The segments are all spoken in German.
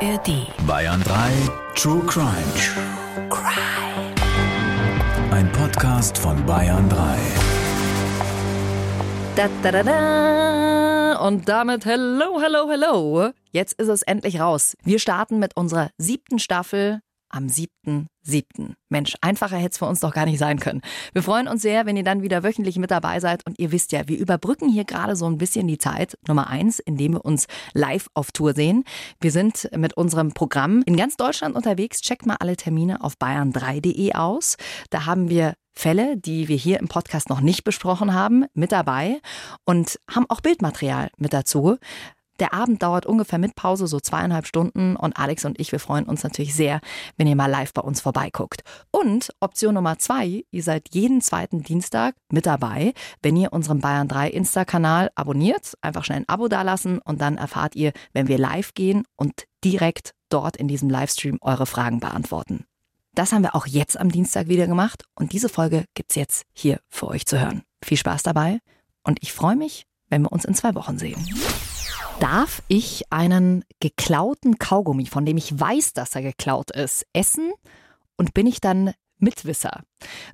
ARD. Bayern 3 True Crime. True Crime. Ein Podcast von Bayern 3. Da, da, da, da. Und damit hello, hello, hello. Jetzt ist es endlich raus. Wir starten mit unserer siebten Staffel am 7.7. Mensch, einfacher hätte es für uns doch gar nicht sein können. Wir freuen uns sehr, wenn ihr dann wieder wöchentlich mit dabei seid. Und ihr wisst ja, wir überbrücken hier gerade so ein bisschen die Zeit. Nummer eins, indem wir uns live auf Tour sehen. Wir sind mit unserem Programm in ganz Deutschland unterwegs. Checkt mal alle Termine auf bayern3.de aus. Da haben wir Fälle, die wir hier im Podcast noch nicht besprochen haben, mit dabei und haben auch Bildmaterial mit dazu. Der Abend dauert ungefähr mit Pause so zweieinhalb Stunden und Alex und ich, wir freuen uns natürlich sehr, wenn ihr mal live bei uns vorbeiguckt. Und Option Nummer zwei, ihr seid jeden zweiten Dienstag mit dabei, wenn ihr unseren Bayern 3 Insta-Kanal abonniert, einfach schnell ein Abo dalassen und dann erfahrt ihr, wenn wir live gehen und direkt dort in diesem Livestream eure Fragen beantworten. Das haben wir auch jetzt am Dienstag wieder gemacht und diese Folge gibt's jetzt hier für euch zu hören. Viel Spaß dabei und ich freue mich, wenn wir uns in zwei Wochen sehen. Darf ich einen geklauten Kaugummi, von dem ich weiß, dass er geklaut ist, essen? Und bin ich dann Mitwisser?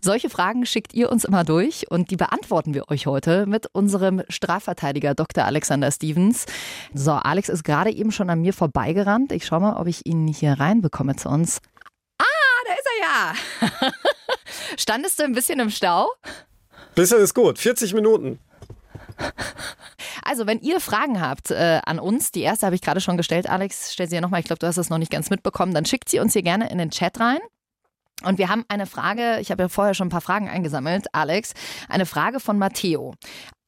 Solche Fragen schickt ihr uns immer durch und die beantworten wir euch heute mit unserem Strafverteidiger Dr. Alexander Stevens. So, Alex ist gerade eben schon an mir vorbeigerannt. Ich schaue mal, ob ich ihn hier reinbekomme zu uns. Ah, da ist er ja. Standest du ein bisschen im Stau? Bisschen ist gut. 40 Minuten. Also, wenn ihr Fragen habt äh, an uns, die erste habe ich gerade schon gestellt, Alex, stell sie ja nochmal, ich glaube, du hast es noch nicht ganz mitbekommen, dann schickt sie uns hier gerne in den Chat rein. Und wir haben eine Frage, ich habe ja vorher schon ein paar Fragen eingesammelt, Alex, eine Frage von Matteo.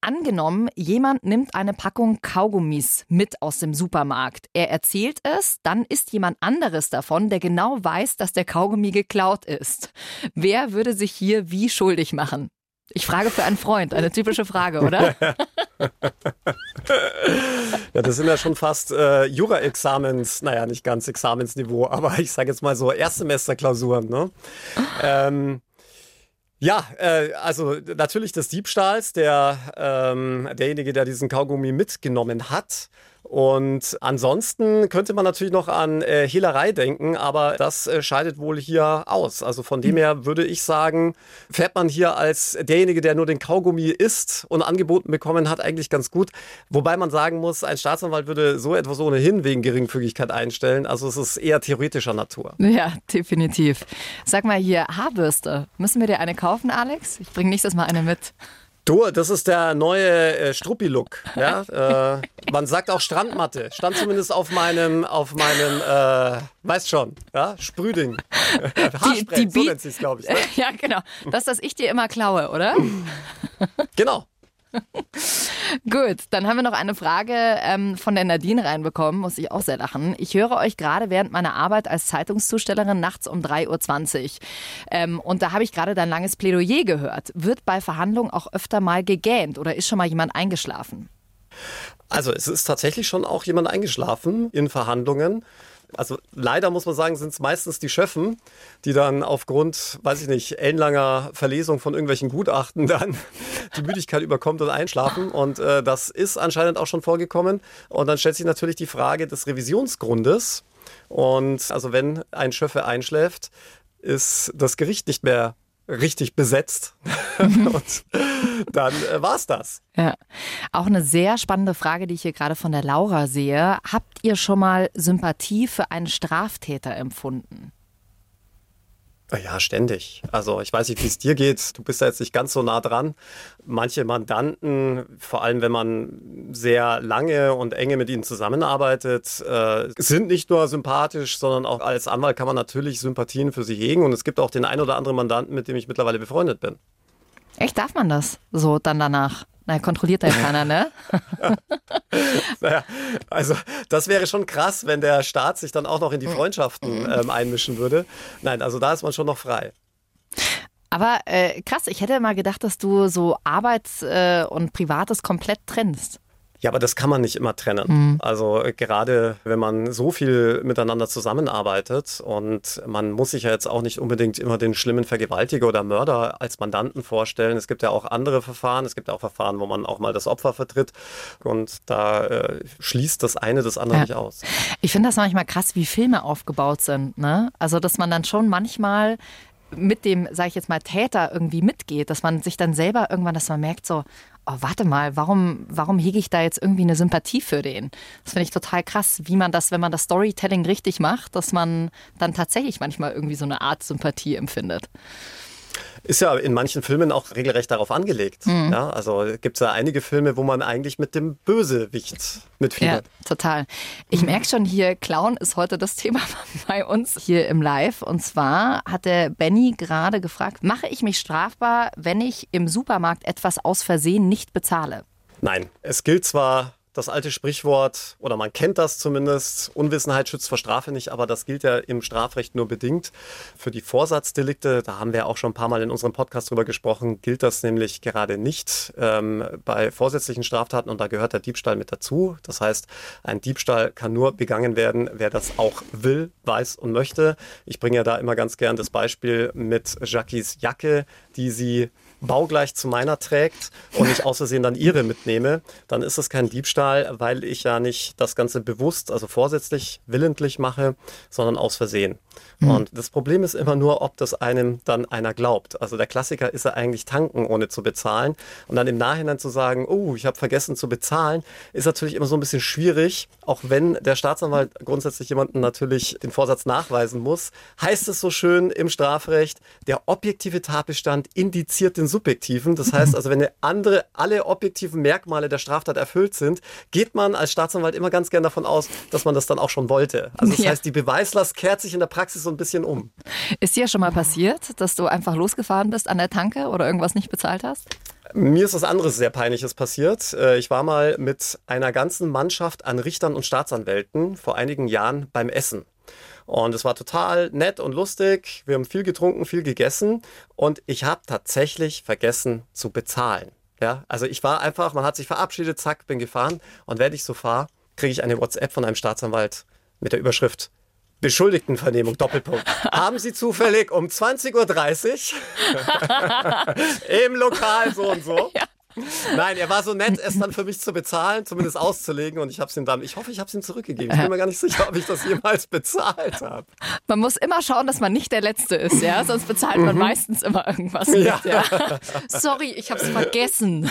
Angenommen, jemand nimmt eine Packung Kaugummis mit aus dem Supermarkt. Er erzählt es, dann ist jemand anderes davon, der genau weiß, dass der Kaugummi geklaut ist. Wer würde sich hier wie schuldig machen? Ich frage für einen Freund, eine typische Frage, oder? ja, das sind ja schon fast äh, Jura-Examens, naja, nicht ganz Examensniveau, aber ich sage jetzt mal so Erstsemesterklausuren. Ne? Ähm, ja, äh, also natürlich des Diebstahls, der, ähm, derjenige, der diesen Kaugummi mitgenommen hat. Und ansonsten könnte man natürlich noch an äh, Hehlerei denken, aber das äh, scheidet wohl hier aus. Also von dem her würde ich sagen, fährt man hier als derjenige, der nur den Kaugummi isst und angeboten bekommen hat, eigentlich ganz gut. Wobei man sagen muss, ein Staatsanwalt würde so etwas ohnehin wegen Geringfügigkeit einstellen. Also es ist eher theoretischer Natur. Ja, definitiv. Sag mal hier, Haarbürste. Müssen wir dir eine kaufen, Alex? Ich bringe nächstes Mal eine mit. Du, das ist der neue äh, Struppi-Look. Ja? äh, man sagt auch Strandmatte. Stand zumindest auf meinem, auf meinem, äh, weißt schon, ja. Haarspray, die, die so nennt sich's, glaube ich. Ne? Ja, genau. Das, das ich dir immer klaue, oder? genau. Gut, dann haben wir noch eine Frage ähm, von der Nadine reinbekommen, muss ich auch sehr lachen. Ich höre euch gerade während meiner Arbeit als Zeitungszustellerin nachts um 3.20 Uhr. Ähm, und da habe ich gerade dein langes Plädoyer gehört. Wird bei Verhandlungen auch öfter mal gegähnt oder ist schon mal jemand eingeschlafen? Also es ist tatsächlich schon auch jemand eingeschlafen in Verhandlungen. Also leider muss man sagen, sind es meistens die Schöffen, die dann aufgrund, weiß ich nicht, ellenlanger Verlesung von irgendwelchen Gutachten dann die Müdigkeit überkommt und einschlafen. Und äh, das ist anscheinend auch schon vorgekommen. Und dann stellt sich natürlich die Frage des Revisionsgrundes. Und also wenn ein Schöffe einschläft, ist das Gericht nicht mehr richtig besetzt. und dann äh, war's das. Ja. Auch eine sehr spannende Frage, die ich hier gerade von der Laura sehe. Habt ihr schon mal Sympathie für einen Straftäter empfunden? Ja, ständig. Also ich weiß nicht, wie es dir geht. Du bist da jetzt nicht ganz so nah dran. Manche Mandanten, vor allem wenn man sehr lange und enge mit ihnen zusammenarbeitet, äh, sind nicht nur sympathisch, sondern auch als Anwalt kann man natürlich Sympathien für sie hegen. Und es gibt auch den ein oder anderen Mandanten, mit dem ich mittlerweile befreundet bin. Echt, darf man das so dann danach? Na, kontrolliert ja keiner, ne? naja, also das wäre schon krass, wenn der Staat sich dann auch noch in die Freundschaften mhm. ähm, einmischen würde. Nein, also da ist man schon noch frei. Aber äh, krass, ich hätte mal gedacht, dass du so Arbeits- äh, und Privates komplett trennst. Ja, aber das kann man nicht immer trennen. Mhm. Also gerade wenn man so viel miteinander zusammenarbeitet und man muss sich ja jetzt auch nicht unbedingt immer den schlimmen Vergewaltiger oder Mörder als Mandanten vorstellen. Es gibt ja auch andere Verfahren. Es gibt ja auch Verfahren, wo man auch mal das Opfer vertritt und da äh, schließt das eine das andere ja. nicht aus. Ich finde das manchmal krass, wie Filme aufgebaut sind. Ne? Also dass man dann schon manchmal mit dem, sage ich jetzt mal, Täter irgendwie mitgeht, dass man sich dann selber irgendwann, dass man merkt so, oh, warte mal, warum, warum hege ich da jetzt irgendwie eine Sympathie für den? Das finde ich total krass, wie man das, wenn man das Storytelling richtig macht, dass man dann tatsächlich manchmal irgendwie so eine Art Sympathie empfindet. Ist ja in manchen Filmen auch regelrecht darauf angelegt. Mhm. Ja, also gibt es ja einige Filme, wo man eigentlich mit dem Bösewicht mitfiebert. Ja, total. Ich merke schon hier, Clown ist heute das Thema bei uns hier im Live. Und zwar hat der Benny gerade gefragt, mache ich mich strafbar, wenn ich im Supermarkt etwas aus Versehen nicht bezahle? Nein, es gilt zwar das alte Sprichwort, oder man kennt das zumindest, Unwissenheit schützt vor Strafe nicht, aber das gilt ja im Strafrecht nur bedingt. Für die Vorsatzdelikte, da haben wir auch schon ein paar Mal in unserem Podcast drüber gesprochen, gilt das nämlich gerade nicht ähm, bei vorsätzlichen Straftaten und da gehört der Diebstahl mit dazu. Das heißt, ein Diebstahl kann nur begangen werden, wer das auch will, weiß und möchte. Ich bringe ja da immer ganz gern das Beispiel mit Jackies Jacke, die sie baugleich zu meiner trägt und ich aus Versehen dann ihre mitnehme, dann ist es kein Diebstahl, weil ich ja nicht das Ganze bewusst, also vorsätzlich, willentlich mache, sondern aus Versehen. Mhm. Und das Problem ist immer nur, ob das einem dann einer glaubt. Also der Klassiker ist ja eigentlich tanken, ohne zu bezahlen. Und dann im Nachhinein zu sagen, oh, ich habe vergessen zu bezahlen, ist natürlich immer so ein bisschen schwierig, auch wenn der Staatsanwalt grundsätzlich jemanden natürlich den Vorsatz nachweisen muss. Heißt es so schön im Strafrecht, der objektive Tatbestand indiziert den subjektiven. Das heißt also, wenn andere, alle objektiven Merkmale der Straftat erfüllt sind, geht man als Staatsanwalt immer ganz gern davon aus, dass man das dann auch schon wollte. Also das ja. heißt, die Beweislast kehrt sich in der Praxis so ein bisschen um. Ist dir schon mal passiert, dass du einfach losgefahren bist an der Tanke oder irgendwas nicht bezahlt hast? Mir ist was anderes sehr Peinliches passiert. Äh, ich war mal mit einer ganzen Mannschaft an Richtern und Staatsanwälten vor einigen Jahren beim Essen. Und es war total nett und lustig. Wir haben viel getrunken, viel gegessen und ich habe tatsächlich vergessen zu bezahlen. Ja, also ich war einfach, man hat sich verabschiedet, zack, bin gefahren und während ich so fahre, kriege ich eine WhatsApp von einem Staatsanwalt mit der Überschrift Beschuldigtenvernehmung, Doppelpunkt. Haben Sie zufällig um 20.30 Uhr im Lokal so und so ja. Nein, er war so nett, es dann für mich zu bezahlen, zumindest auszulegen. Und ich habe es ihm dann, ich hoffe, ich habe es ihm zurückgegeben. Ich bin mir gar nicht sicher, ob ich das jemals bezahlt habe. Man muss immer schauen, dass man nicht der Letzte ist, ja. Sonst bezahlt man mhm. meistens immer irgendwas mit, ja. ja. Sorry, ich habe es vergessen.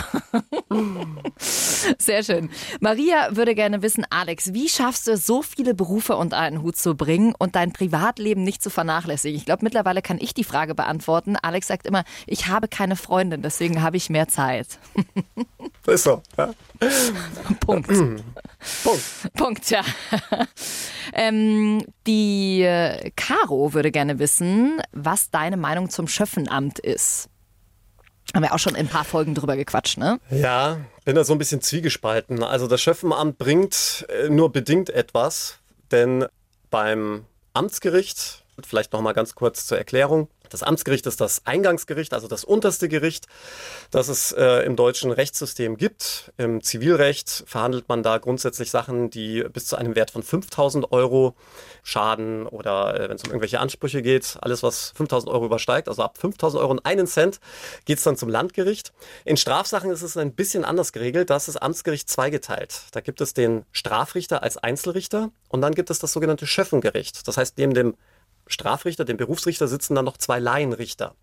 Sehr schön. Maria würde gerne wissen, Alex, wie schaffst du es, so viele Berufe unter einen Hut zu bringen und dein Privatleben nicht zu vernachlässigen? Ich glaube, mittlerweile kann ich die Frage beantworten. Alex sagt immer, ich habe keine Freundin, deswegen habe ich mehr Zeit. ist so. Ja. Punkt. Punkt. Punkt, ja. ähm, die äh, Caro würde gerne wissen, was deine Meinung zum Schöffenamt ist. Haben wir auch schon in ein paar Folgen drüber gequatscht, ne? Ja, bin da so ein bisschen zwiegespalten. Also das Schöffenamt bringt äh, nur bedingt etwas, denn beim Amtsgericht, vielleicht noch mal ganz kurz zur Erklärung, das Amtsgericht ist das Eingangsgericht, also das unterste Gericht, das es äh, im deutschen Rechtssystem gibt. Im Zivilrecht verhandelt man da grundsätzlich Sachen, die bis zu einem Wert von 5000 Euro Schaden oder äh, wenn es um irgendwelche Ansprüche geht, alles was 5000 Euro übersteigt, also ab 5000 Euro und einen Cent geht es dann zum Landgericht. In Strafsachen ist es ein bisschen anders geregelt, da ist das Amtsgericht zweigeteilt. Da gibt es den Strafrichter als Einzelrichter und dann gibt es das sogenannte Schöffengericht. Das heißt, neben dem Strafrichter, dem Berufsrichter, sitzen dann noch zwei Laienrichter.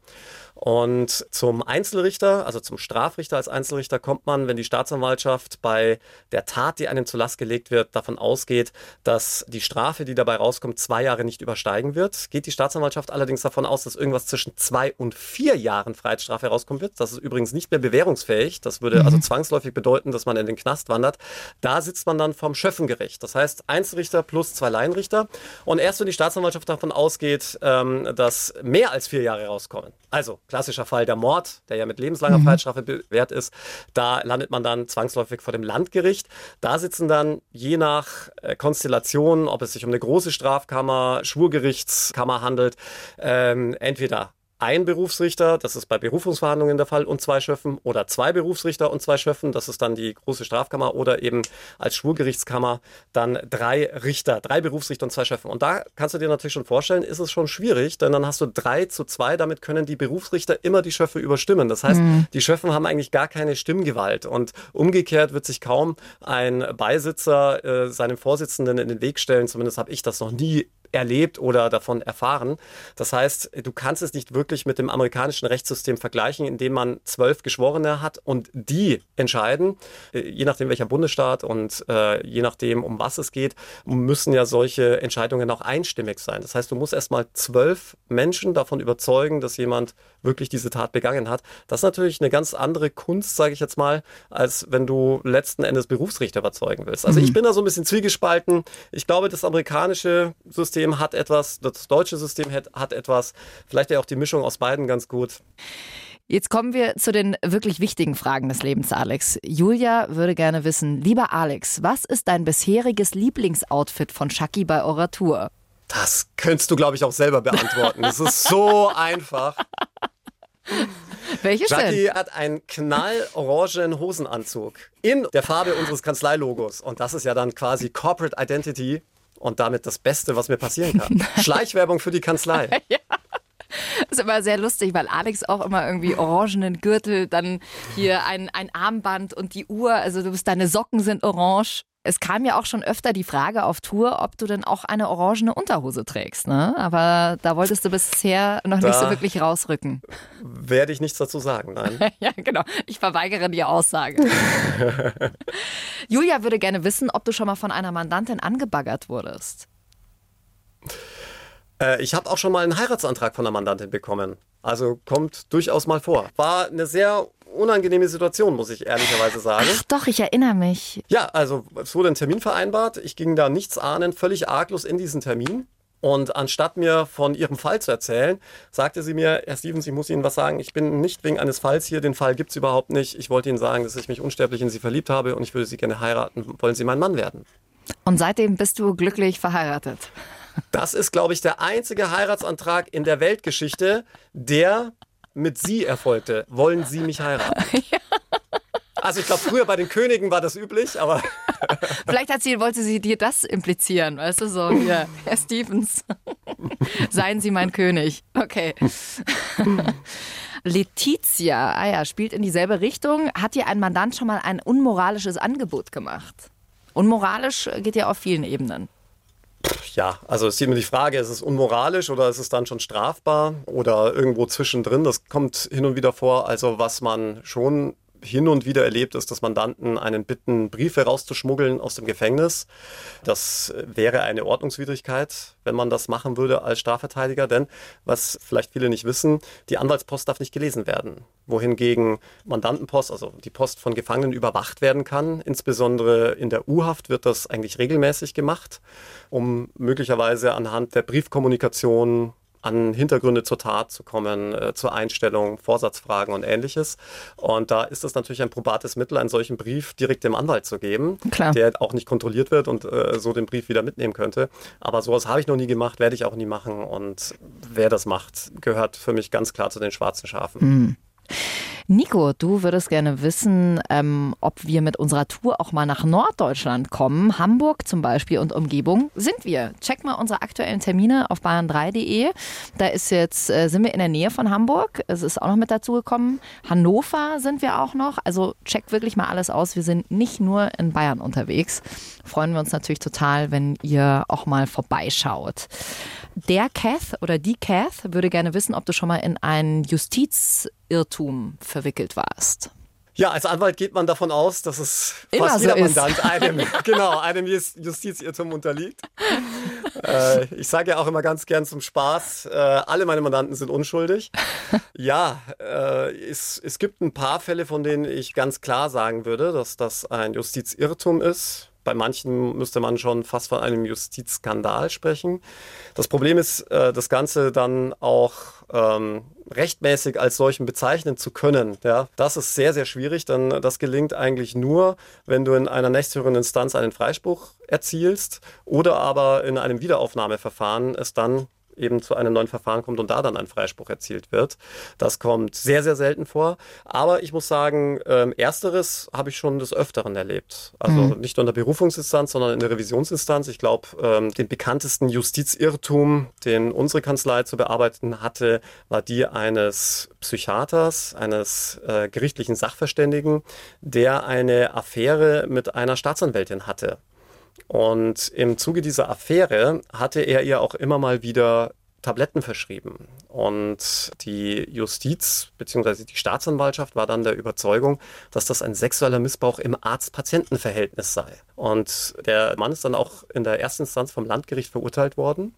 Und zum Einzelrichter, also zum Strafrichter als Einzelrichter, kommt man, wenn die Staatsanwaltschaft bei der Tat, die einem zur Last gelegt wird, davon ausgeht, dass die Strafe, die dabei rauskommt, zwei Jahre nicht übersteigen wird. Geht die Staatsanwaltschaft allerdings davon aus, dass irgendwas zwischen zwei und vier Jahren Freiheitsstrafe herauskommen wird. Das ist übrigens nicht mehr bewährungsfähig. Das würde mhm. also zwangsläufig bedeuten, dass man in den Knast wandert. Da sitzt man dann vom Schöffengericht. Das heißt Einzelrichter plus zwei Laienrichter. Und erst wenn die Staatsanwaltschaft davon ausgeht, ähm, dass mehr als vier Jahre rauskommen, also klassischer Fall der Mord, der ja mit lebenslanger mhm. Freiheitsstrafe bewährt ist, da landet man dann zwangsläufig vor dem Landgericht. Da sitzen dann je nach äh, Konstellation, ob es sich um eine große Strafkammer, Schwurgerichtskammer handelt, ähm, entweder ein Berufsrichter, das ist bei Berufungsverhandlungen der Fall, und zwei Schöffen oder zwei Berufsrichter und zwei Schöffen, das ist dann die große Strafkammer oder eben als Schwurgerichtskammer dann drei Richter, drei Berufsrichter und zwei Schöffen. Und da kannst du dir natürlich schon vorstellen, ist es schon schwierig, denn dann hast du drei zu zwei, damit können die Berufsrichter immer die Schöffe überstimmen. Das heißt, mhm. die Schöffen haben eigentlich gar keine Stimmgewalt und umgekehrt wird sich kaum ein Beisitzer äh, seinem Vorsitzenden in den Weg stellen, zumindest habe ich das noch nie erlebt oder davon erfahren. Das heißt, du kannst es nicht wirklich mit dem amerikanischen Rechtssystem vergleichen, in dem man zwölf Geschworene hat und die entscheiden, äh, je nachdem welcher Bundesstaat und äh, je nachdem, um was es geht, müssen ja solche Entscheidungen auch einstimmig sein. Das heißt, du musst erstmal zwölf Menschen davon überzeugen, dass jemand wirklich diese Tat begangen hat. Das ist natürlich eine ganz andere Kunst, sage ich jetzt mal, als wenn du letzten Endes Berufsrichter überzeugen willst. Also mhm. ich bin da so ein bisschen zwiegespalten. Ich glaube, das amerikanische System hat etwas, das deutsche System hat, hat etwas. Vielleicht ja auch die Mischung aus beiden ganz gut. Jetzt kommen wir zu den wirklich wichtigen Fragen des Lebens, Alex. Julia würde gerne wissen, lieber Alex, was ist dein bisheriges Lieblingsoutfit von Shaki bei Oratur? Das könntest du, glaube ich, auch selber beantworten. Das ist so einfach. Welches Jackie denn? hat einen knallorangen Hosenanzug in der Farbe unseres Kanzleilogos. Und das ist ja dann quasi Corporate Identity und damit das Beste, was mir passieren kann. Schleichwerbung für die Kanzlei. ja. Das ist immer sehr lustig, weil Alex auch immer irgendwie orangenen Gürtel, dann hier ein, ein Armband und die Uhr, also du bist, deine Socken sind orange. Es kam ja auch schon öfter die Frage auf Tour, ob du denn auch eine orangene Unterhose trägst, ne? Aber da wolltest du bisher noch da nicht so wirklich rausrücken. Werde ich nichts dazu sagen, nein. ja, genau. Ich verweigere die Aussage. Julia würde gerne wissen, ob du schon mal von einer Mandantin angebaggert wurdest. Äh, ich habe auch schon mal einen Heiratsantrag von einer Mandantin bekommen. Also kommt durchaus mal vor. War eine sehr unangenehme Situation, muss ich ehrlicherweise sagen. Ach doch, ich erinnere mich. Ja, also es wurde ein Termin vereinbart. Ich ging da nichts ahnen, völlig arglos in diesen Termin. Und anstatt mir von ihrem Fall zu erzählen, sagte sie mir, Herr Stevens, ich muss Ihnen was sagen, ich bin nicht wegen eines Falls hier, den Fall gibt es überhaupt nicht. Ich wollte Ihnen sagen, dass ich mich unsterblich in Sie verliebt habe und ich würde Sie gerne heiraten. Wollen Sie mein Mann werden? Und seitdem bist du glücklich verheiratet. Das ist, glaube ich, der einzige Heiratsantrag in der Weltgeschichte, der mit Sie erfolgte. Wollen Sie mich heiraten? ja. Also ich glaube, früher bei den Königen war das üblich, aber. Vielleicht hat sie, wollte sie dir das implizieren, weißt du, so, hier, Herr Stevens, seien Sie mein König. Okay. Letizia, ah ja, spielt in dieselbe Richtung. Hat dir ein Mandant schon mal ein unmoralisches Angebot gemacht? Unmoralisch geht ja auf vielen Ebenen. Ja, also es ist immer die Frage, ist es unmoralisch oder ist es dann schon strafbar oder irgendwo zwischendrin? Das kommt hin und wieder vor. Also was man schon hin und wieder erlebt, ist, dass Mandanten einen bitten, Briefe rauszuschmuggeln aus dem Gefängnis. Das wäre eine Ordnungswidrigkeit, wenn man das machen würde als Strafverteidiger, denn was vielleicht viele nicht wissen, die Anwaltspost darf nicht gelesen werden. Wohingegen Mandantenpost, also die Post von Gefangenen überwacht werden kann. Insbesondere in der U-Haft wird das eigentlich regelmäßig gemacht, um möglicherweise anhand der Briefkommunikation an Hintergründe zur Tat zu kommen, äh, zur Einstellung, Vorsatzfragen und ähnliches. Und da ist es natürlich ein probates Mittel, einen solchen Brief direkt dem Anwalt zu geben, Klar. der auch nicht kontrolliert wird und äh, so den Brief wieder mitnehmen könnte. Aber sowas habe ich noch nie gemacht, werde ich auch nie machen. Und wer das macht, gehört für mich ganz klar zu den schwarzen Schafen. Mhm. Nico, du würdest gerne wissen, ähm, ob wir mit unserer Tour auch mal nach Norddeutschland kommen. Hamburg zum Beispiel und Umgebung sind wir. Check mal unsere aktuellen Termine auf bayern3.de. Da ist jetzt, äh, sind wir in der Nähe von Hamburg. Es ist auch noch mit dazu gekommen. Hannover sind wir auch noch. Also check wirklich mal alles aus. Wir sind nicht nur in Bayern unterwegs. Freuen wir uns natürlich total, wenn ihr auch mal vorbeischaut. Der Kath oder die Kath würde gerne wissen, ob du schon mal in einen Justizirrtum verwickelt warst. Ja, als Anwalt geht man davon aus, dass es Immer fast so jeder ist. Mandant einem, genau, einem Justizirrtum unterliegt. Äh, ich sage ja auch immer ganz gern zum Spaß, äh, alle meine Mandanten sind unschuldig. Ja, äh, es, es gibt ein paar Fälle, von denen ich ganz klar sagen würde, dass das ein Justizirrtum ist. Bei manchen müsste man schon fast von einem Justizskandal sprechen. Das Problem ist, äh, das Ganze dann auch ähm, rechtmäßig als solchen bezeichnen zu können. Ja, das ist sehr, sehr schwierig, denn das gelingt eigentlich nur, wenn du in einer nächsthöheren Instanz einen Freispruch erzielst oder aber in einem Wiederaufnahmeverfahren es dann eben zu einem neuen Verfahren kommt und da dann ein Freispruch erzielt wird. Das kommt sehr, sehr selten vor. Aber ich muss sagen, ähm, ersteres habe ich schon des Öfteren erlebt. Also mhm. nicht nur in der Berufungsinstanz, sondern in der Revisionsinstanz. Ich glaube, ähm, den bekanntesten Justizirrtum, den unsere Kanzlei zu bearbeiten hatte, war die eines Psychiaters, eines äh, gerichtlichen Sachverständigen, der eine Affäre mit einer Staatsanwältin hatte. Und im Zuge dieser Affäre hatte er ihr auch immer mal wieder Tabletten verschrieben. Und die Justiz bzw. die Staatsanwaltschaft war dann der Überzeugung, dass das ein sexueller Missbrauch im Arzt-Patienten-Verhältnis sei. Und der Mann ist dann auch in der ersten Instanz vom Landgericht verurteilt worden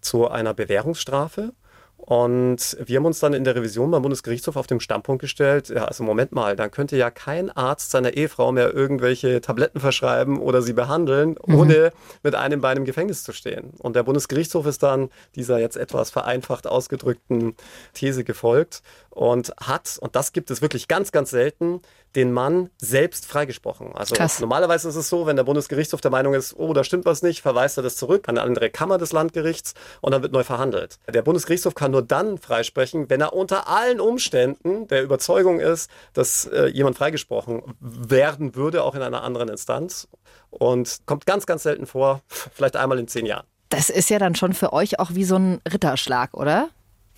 zu einer Bewährungsstrafe. Und wir haben uns dann in der Revision beim Bundesgerichtshof auf den Standpunkt gestellt, ja, also Moment mal, dann könnte ja kein Arzt seiner Ehefrau mehr irgendwelche Tabletten verschreiben oder sie behandeln, mhm. ohne mit einem Bein im Gefängnis zu stehen. Und der Bundesgerichtshof ist dann dieser jetzt etwas vereinfacht ausgedrückten These gefolgt und hat, und das gibt es wirklich ganz, ganz selten, den Mann selbst freigesprochen. Also Krass. normalerweise ist es so, wenn der Bundesgerichtshof der Meinung ist, oh, da stimmt was nicht, verweist er das zurück an eine andere Kammer des Landgerichts und dann wird neu verhandelt. Der Bundesgerichtshof kann nur dann freisprechen, wenn er unter allen Umständen der Überzeugung ist, dass äh, jemand freigesprochen werden würde, auch in einer anderen Instanz. Und kommt ganz, ganz selten vor, vielleicht einmal in zehn Jahren. Das ist ja dann schon für euch auch wie so ein Ritterschlag, oder?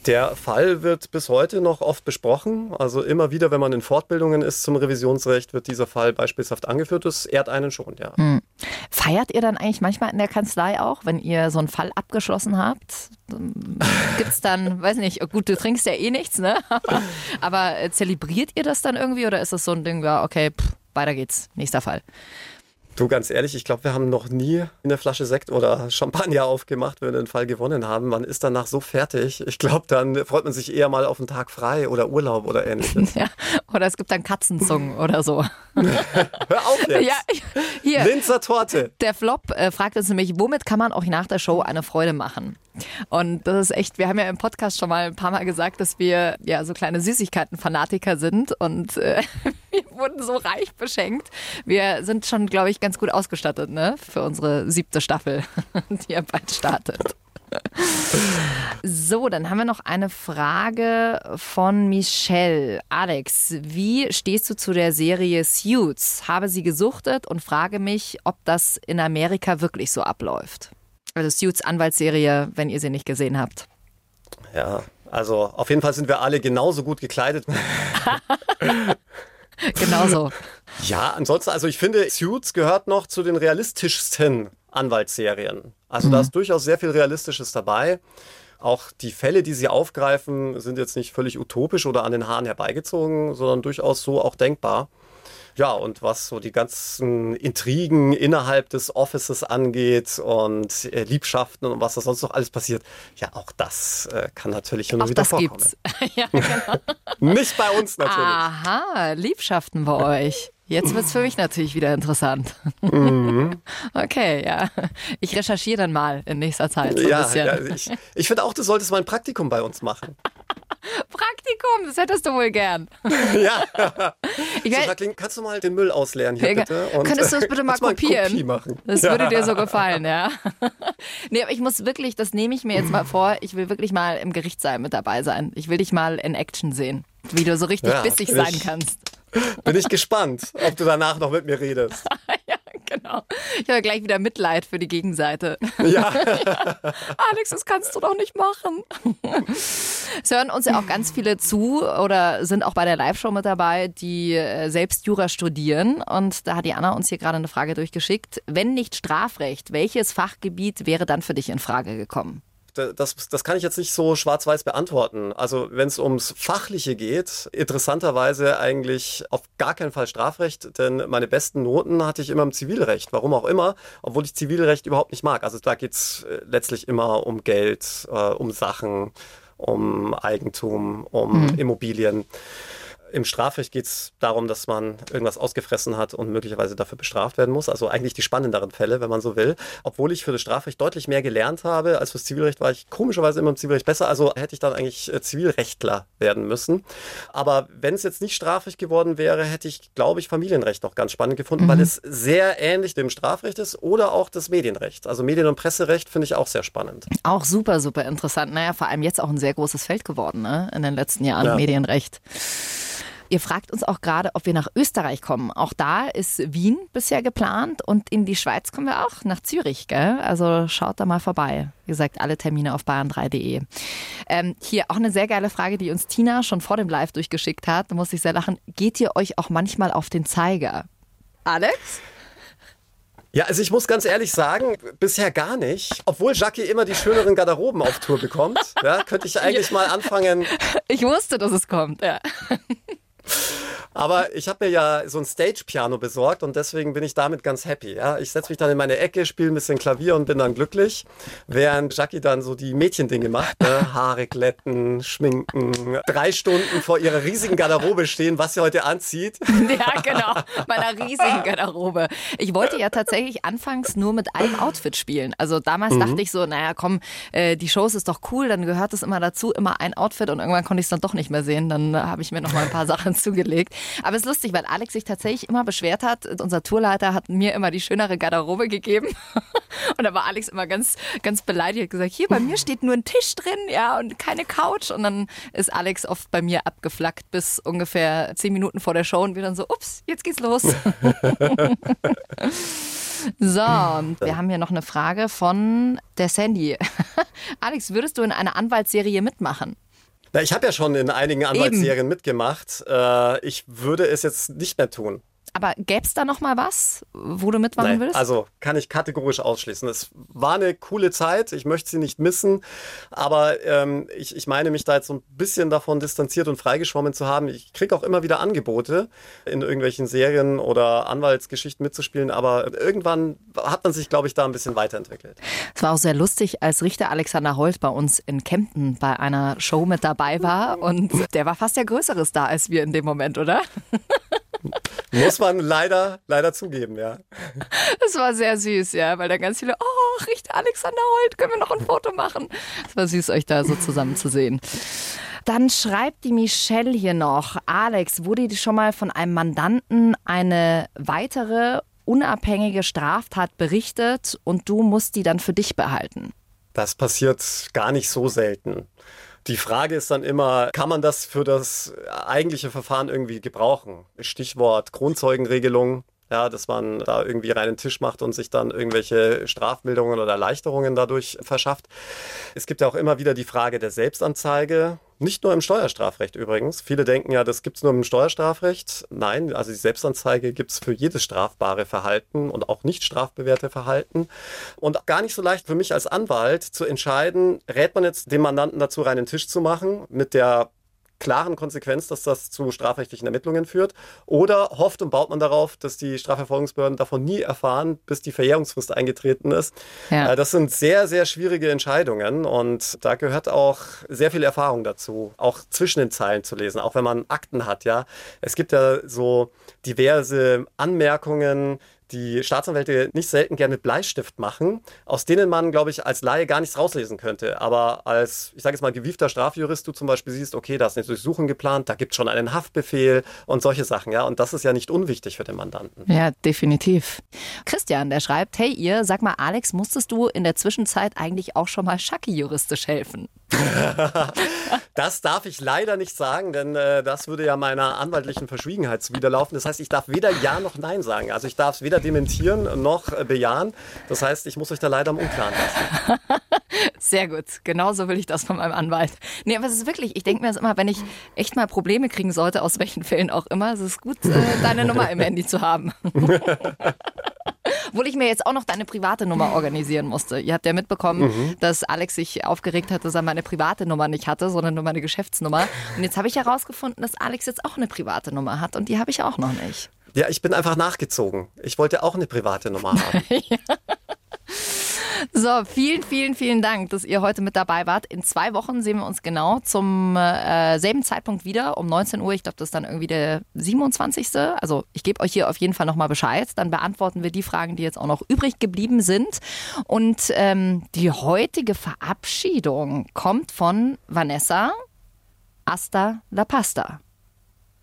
Der Fall wird bis heute noch oft besprochen. Also immer wieder, wenn man in Fortbildungen ist zum Revisionsrecht, wird dieser Fall beispielshaft angeführt. Das ehrt einen schon, ja. Hm. Feiert ihr dann eigentlich manchmal in der Kanzlei auch, wenn ihr so einen Fall abgeschlossen habt? Gibt es dann, weiß nicht, gut, du trinkst ja eh nichts, ne? Aber äh, zelebriert ihr das dann irgendwie oder ist das so ein Ding, ja, okay, pff, weiter geht's, nächster Fall? Du, ganz ehrlich, ich glaube, wir haben noch nie eine Flasche Sekt oder Champagner aufgemacht, wenn wir den Fall gewonnen haben. Man ist danach so fertig. Ich glaube, dann freut man sich eher mal auf einen Tag frei oder Urlaub oder ähnliches. Ja, oder es gibt dann Katzenzungen oder so. Hör auf jetzt. Ja, hier. Linzer Torte. Der Flop äh, fragt uns nämlich, womit kann man euch nach der Show eine Freude machen? Und das ist echt, wir haben ja im Podcast schon mal ein paar Mal gesagt, dass wir ja so kleine Süßigkeiten-Fanatiker sind und äh, wir wurden so reich beschenkt. Wir sind schon, glaube ich, ganz gut ausgestattet, ne? Für unsere siebte Staffel, die ja bald startet. So, dann haben wir noch eine Frage von Michelle. Alex, wie stehst du zu der Serie Suits? Habe sie gesuchtet und frage mich, ob das in Amerika wirklich so abläuft. Also Suits Anwaltsserie, wenn ihr sie nicht gesehen habt. Ja, also auf jeden Fall sind wir alle genauso gut gekleidet. genauso. Ja, ansonsten, also ich finde, Suits gehört noch zu den realistischsten Anwaltsserien. Also mhm. da ist durchaus sehr viel Realistisches dabei. Auch die Fälle, die sie aufgreifen, sind jetzt nicht völlig utopisch oder an den Haaren herbeigezogen, sondern durchaus so auch denkbar. Ja, und was so die ganzen Intrigen innerhalb des Offices angeht und äh, Liebschaften und was da sonst noch alles passiert, ja, auch das äh, kann natürlich immer auch wieder das vorkommen. Gibt's. ja, genau. Nicht bei uns natürlich. Aha, Liebschaften bei euch. Jetzt wird es für mich natürlich wieder interessant. Mhm. Okay, ja. Ich recherchiere dann mal in nächster Zeit. So ja, ja, ich, ich finde auch, du solltest mal ein Praktikum bei uns machen. Praktikum, das hättest du wohl gern. Ja. Ich so, Jacqueline, kannst du mal den Müll ausleeren hier bitte? Und könntest du es bitte mal kopieren? Mal machen? Das würde dir so gefallen, ja. Nee, aber ich muss wirklich, das nehme ich mir jetzt mal vor, ich will wirklich mal im Gerichtssaal mit dabei sein. Ich will dich mal in Action sehen, wie du so richtig ja, bissig sein kannst. Bin ich gespannt, ob du danach noch mit mir redest. Genau. Ich habe gleich wieder Mitleid für die Gegenseite. Ja. ja. Alex, das kannst du doch nicht machen. Es hören uns ja auch ganz viele zu oder sind auch bei der Live-Show mit dabei, die äh, selbst Jura studieren. Und da hat die Anna uns hier gerade eine Frage durchgeschickt. Wenn nicht Strafrecht, welches Fachgebiet wäre dann für dich in Frage gekommen? Das, das kann ich jetzt nicht so schwarz-weiß beantworten. Also wenn es ums Fachliche geht, interessanterweise eigentlich auf gar keinen Fall Strafrecht, denn meine besten Noten hatte ich immer im Zivilrecht, warum auch immer, obwohl ich Zivilrecht überhaupt nicht mag. Also da geht es äh, letztlich immer um Geld, äh, um Sachen, um Eigentum, um mhm. Immobilien Im Strafrecht geht es darum, dass man irgendwas ausgefressen hat und möglicherweise dafür bestraft werden muss. Also eigentlich die spannenderen Fälle, wenn man so will. Obwohl ich für das Strafrecht deutlich mehr gelernt habe als fürs Zivilrecht, war ich komischerweise immer im Zivilrecht besser. Also hätte ich dann eigentlich äh, Zivilrechtler werden müssen. Aber wenn es jetzt nicht Strafrecht geworden wäre, hätte ich, glaube ich, Familienrecht noch ganz spannend gefunden, mhm. weil es sehr ähnlich dem Strafrecht ist oder auch das Medienrecht. Also Medien- und Presserecht finde ich auch sehr spannend. Auch super, super interessant. Naja, vor allem jetzt auch ein sehr großes Feld geworden ne? in den letzten Jahren, ja. Medienrecht. Ihr fragt uns auch gerade, ob wir nach Österreich kommen. Auch da ist Wien bisher geplant und in die Schweiz kommen wir auch, nach Zürich. Gell? Also schaut da mal vorbei. Wie gesagt, alle Termine auf bayern3.de. Ähm, hier auch eine sehr geile Frage, die uns Tina schon vor dem Live durchgeschickt hat. Da muss ich sehr lachen. Geht ihr euch auch manchmal auf den Zeiger? Alex? Ja, also ich muss ganz ehrlich sagen, bisher gar nicht. Obwohl Jackie immer die schöneren Garderoben auf Tour bekommt, ja, könnte ich eigentlich mal anfangen. Ich wusste, dass es kommt, ja. Aber ich habe mir ja so ein Stage-Piano besorgt und deswegen bin ich damit ganz happy. Ja? Ich setze mich dann in meine Ecke, spiele ein bisschen Klavier und bin dann glücklich, während Jackie dann so die Mädchendinge macht. Ne? Haare glätten, schminken, drei Stunden vor ihrer riesigen Garderobe stehen, was sie heute anzieht. Ja, genau, meiner riesigen Garderobe. Ich wollte ja tatsächlich anfangs nur mit einem Outfit spielen. Also damals mhm. dachte ich so, naja, komm, äh, die Shows ist doch cool, dann gehört es immer dazu, immer ein Outfit und irgendwann konnte ich es dann doch nicht mehr sehen. Dann habe ich mir noch mal ein paar Sachen zugelegt. Aber es ist lustig, weil Alex sich tatsächlich immer beschwert hat. Unser Tourleiter hat mir immer die schönere Garderobe gegeben. Und da war Alex immer ganz, ganz beleidigt, gesagt, hier bei mir steht nur ein Tisch drin, ja, und keine Couch. Und dann ist Alex oft bei mir abgeflackt bis ungefähr zehn Minuten vor der Show und wir dann so, ups, jetzt geht's los. So, wir haben hier noch eine Frage von der Sandy. Alex, würdest du in einer Anwaltsserie mitmachen? Na, ich habe ja schon in einigen Anwaltsserien mitgemacht. Äh, ich würde es jetzt nicht mehr tun. Aber gäbe es da noch mal was, wo du mitmachen Nein, willst? Also kann ich kategorisch ausschließen. Es war eine coole Zeit, ich möchte sie nicht missen, aber ähm, ich, ich meine mich da jetzt so ein bisschen davon distanziert und freigeschwommen zu haben. Ich kriege auch immer wieder Angebote, in irgendwelchen Serien oder Anwaltsgeschichten mitzuspielen, aber irgendwann hat man sich, glaube ich, da ein bisschen weiterentwickelt. Es war auch sehr lustig, als Richter Alexander Holt bei uns in Kempten bei einer Show mit dabei war und der war fast der größere Star als wir in dem Moment, oder? Muss man leider, leider zugeben, ja. Das war sehr süß, ja, weil da ganz viele, oh, Richter Alexander Holt, können wir noch ein Foto machen? Es war süß, euch da so zusammen zu sehen. Dann schreibt die Michelle hier noch, Alex, wurde dir schon mal von einem Mandanten eine weitere unabhängige Straftat berichtet und du musst die dann für dich behalten? Das passiert gar nicht so selten. Die Frage ist dann immer, kann man das für das eigentliche Verfahren irgendwie gebrauchen? Stichwort Grundzeugenregelung. Ja, dass man da irgendwie reinen Tisch macht und sich dann irgendwelche Strafmilderungen oder Erleichterungen dadurch verschafft. Es gibt ja auch immer wieder die Frage der Selbstanzeige. Nicht nur im Steuerstrafrecht übrigens. Viele denken ja, das gibt es nur im Steuerstrafrecht. Nein, also die Selbstanzeige gibt es für jedes strafbare Verhalten und auch nicht strafbewährte Verhalten. Und gar nicht so leicht für mich als Anwalt zu entscheiden, rät man jetzt dem Mandanten dazu, reinen Tisch zu machen mit der klaren Konsequenz, dass das zu strafrechtlichen Ermittlungen führt? Oder hofft und baut man darauf, dass die Strafverfolgungsbehörden davon nie erfahren, bis die Verjährungsfrist eingetreten ist? Ja. Äh, das sind sehr, sehr schwierige Entscheidungen und da gehört auch sehr viel Erfahrung dazu, auch zwischen den Zeilen zu lesen, auch wenn man Akten hat, ja. Es gibt ja so diverse Anmerkungen, die Staatsanwälte nicht selten gerne mit Bleistift machen, aus denen man, glaube ich, als Laie gar nichts rauslesen könnte. Aber als, ich sage jetzt mal, gewiefter Strafjurist, du zum Beispiel siehst, okay, da ist eine Durchsuchung geplant, da gibt es schon einen Haftbefehl und solche Sachen, ja. Und das ist ja nicht unwichtig für den Mandanten. Ja, definitiv. Christian, der schreibt, hey ihr, sag mal, Alex, musstest du in der Zwischenzeit eigentlich auch schon mal Schacki juristisch helfen? das darf ich leider nicht sagen, denn äh, das würde ja meiner anwaltlichen Verschwiegenheit zuwiderlaufen. Das heißt, ich darf weder Ja noch Nein sagen. Also ich darf es weder dementieren noch äh, bejahen. Das heißt, ich muss euch da leider im Unklaren lassen. Sehr gut. Genauso will ich das von meinem Anwalt. Nee, aber es ist wirklich, ich denke mir das immer, wenn ich echt mal Probleme kriegen sollte, aus welchen Fällen auch immer, es ist gut, äh, deine Nummer im Handy zu haben. Obwohl ich mir jetzt auch noch deine private Nummer organisieren musste. Ihr habt ja mitbekommen, mhm. dass Alex sich aufgeregt hat, dass er meine private Nummer nicht hatte, sondern nur meine Geschäftsnummer. Und jetzt habe ich herausgefunden, dass Alex jetzt auch eine private Nummer hat und die habe ich auch noch nicht. Ja, ich bin einfach nachgezogen. Ich wollte auch eine private Nummer haben. ja. So, vielen, vielen, vielen Dank, dass ihr heute mit dabei wart. In zwei Wochen sehen wir uns genau zum äh, selben Zeitpunkt wieder, um 19 Uhr. Ich glaube, das ist dann irgendwie der 27. Also ich gebe euch hier auf jeden Fall nochmal Bescheid. Dann beantworten wir die Fragen, die jetzt auch noch übrig geblieben sind. Und ähm, die heutige Verabschiedung kommt von Vanessa Asta la Pasta.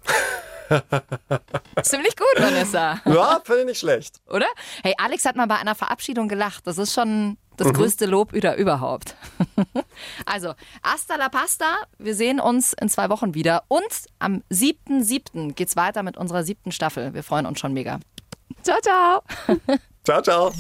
Ziemlich gut, Vanessa. Ja, finde ich nicht schlecht. Oder? Hey, Alex hat mal bei einer Verabschiedung gelacht. Das ist schon das mhm. größte Lob überhaupt. also, hasta la pasta. Wir sehen uns in zwei Wochen wieder. Und am 7.7. geht's weiter mit unserer siebten Staffel. Wir freuen uns schon mega. Ciao, ciao. ciao, ciao.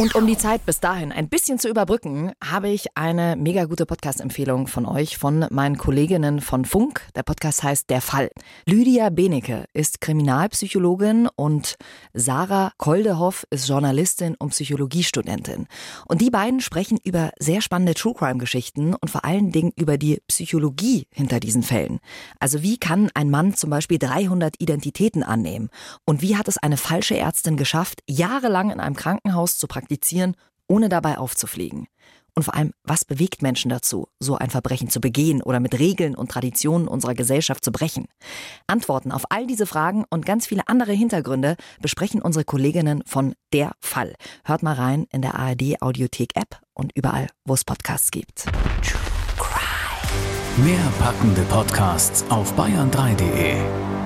Und um die Zeit bis dahin ein bisschen zu überbrücken, habe ich eine mega gute Podcast-Empfehlung von euch, von meinen Kolleginnen von Funk. Der Podcast heißt Der Fall. Lydia Benecke ist Kriminalpsychologin und Sarah Koldehoff ist Journalistin und Psychologiestudentin. Und die beiden sprechen über sehr spannende True Crime-Geschichten und vor allen Dingen über die Psychologie hinter diesen Fällen. Also wie kann ein Mann zum Beispiel 300 Identitäten annehmen? Und wie hat es eine falsche Ärztin geschafft, jahrelang in einem Krankenhaus zu praktizieren? Praktizieren, ohne dabei aufzufliegen? Und vor allem, was bewegt Menschen dazu, so ein Verbrechen zu begehen oder mit Regeln und Traditionen unserer Gesellschaft zu brechen? Antworten auf all diese Fragen und ganz viele andere Hintergründe besprechen unsere Kolleginnen von Der Fall. Hört mal rein in der ARD Audiothek App und überall, wo es Podcasts gibt. Mehr packende Podcasts auf bayern3.de